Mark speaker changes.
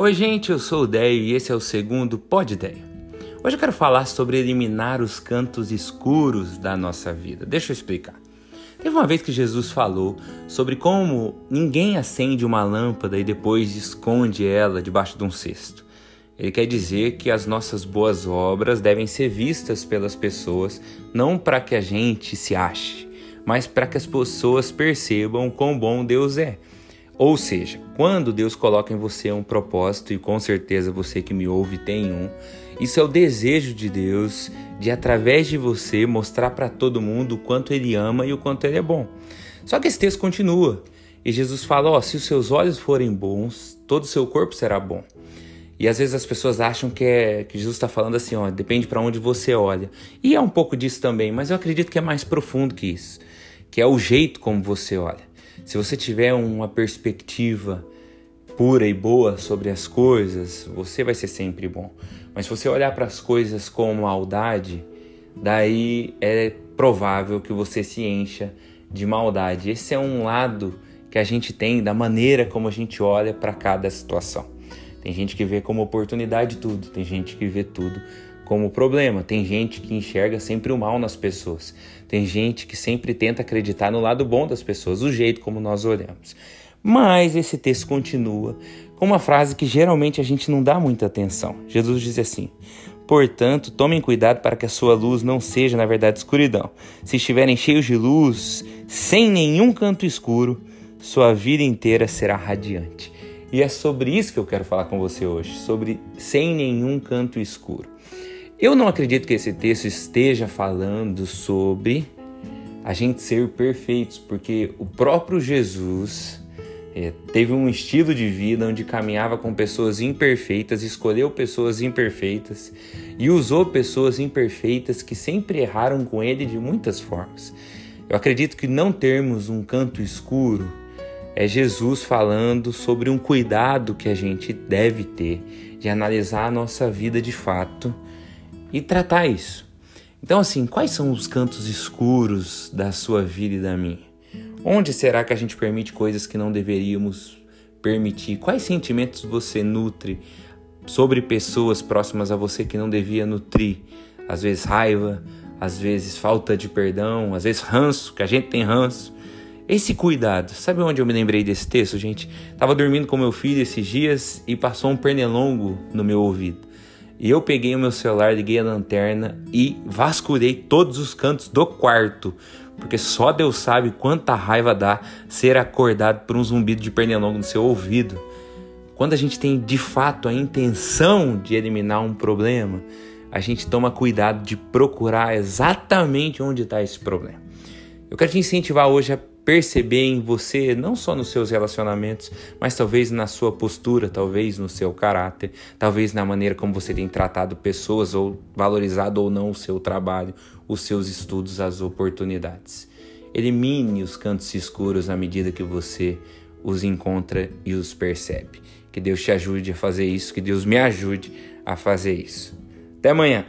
Speaker 1: Oi, gente, eu sou o Deio e esse é o segundo Pod Deio. Hoje eu quero falar sobre eliminar os cantos escuros da nossa vida. Deixa eu explicar. Teve uma vez que Jesus falou sobre como ninguém acende uma lâmpada e depois esconde ela debaixo de um cesto. Ele quer dizer que as nossas boas obras devem ser vistas pelas pessoas, não para que a gente se ache, mas para que as pessoas percebam quão bom Deus é ou seja, quando Deus coloca em você um propósito, e com certeza você que me ouve tem um, isso é o desejo de Deus de, através de você, mostrar para todo mundo o quanto Ele ama e o quanto Ele é bom. Só que esse texto continua. E Jesus fala: Ó, se os seus olhos forem bons, todo o seu corpo será bom. E às vezes as pessoas acham que, é, que Jesus está falando assim: ó, depende para onde você olha. E é um pouco disso também, mas eu acredito que é mais profundo que isso, que é o jeito como você olha. Se você tiver uma perspectiva pura e boa sobre as coisas, você vai ser sempre bom. Mas se você olhar para as coisas com maldade, daí é provável que você se encha de maldade. Esse é um lado que a gente tem da maneira como a gente olha para cada situação. Tem gente que vê como oportunidade tudo, tem gente que vê tudo como problema. Tem gente que enxerga sempre o mal nas pessoas. Tem gente que sempre tenta acreditar no lado bom das pessoas, o jeito como nós olhamos. Mas esse texto continua com uma frase que geralmente a gente não dá muita atenção. Jesus diz assim: Portanto, tomem cuidado para que a sua luz não seja, na verdade, escuridão. Se estiverem cheios de luz, sem nenhum canto escuro, sua vida inteira será radiante. E é sobre isso que eu quero falar com você hoje, sobre sem nenhum canto escuro. Eu não acredito que esse texto esteja falando sobre a gente ser perfeitos, porque o próprio Jesus é, teve um estilo de vida onde caminhava com pessoas imperfeitas, escolheu pessoas imperfeitas e usou pessoas imperfeitas que sempre erraram com ele de muitas formas. Eu acredito que não termos um canto escuro é Jesus falando sobre um cuidado que a gente deve ter de analisar a nossa vida de fato e tratar isso. Então, assim, quais são os cantos escuros da sua vida e da minha? Onde será que a gente permite coisas que não deveríamos permitir? Quais sentimentos você nutre sobre pessoas próximas a você que não devia nutrir? Às vezes raiva, às vezes falta de perdão, às vezes ranço, que a gente tem ranço. Esse cuidado, sabe onde eu me lembrei desse texto, gente? Tava dormindo com meu filho esses dias e passou um pernilongo no meu ouvido. E eu peguei o meu celular, liguei a lanterna e vasculhei todos os cantos do quarto. Porque só Deus sabe quanta raiva dá ser acordado por um zumbido de pernilongo no seu ouvido. Quando a gente tem de fato a intenção de eliminar um problema, a gente toma cuidado de procurar exatamente onde está esse problema. Eu quero te incentivar hoje a perceber em você, não só nos seus relacionamentos, mas talvez na sua postura, talvez no seu caráter, talvez na maneira como você tem tratado pessoas ou valorizado ou não o seu trabalho, os seus estudos, as oportunidades. Elimine os cantos escuros à medida que você os encontra e os percebe. Que Deus te ajude a fazer isso, que Deus me ajude a fazer isso. Até amanhã!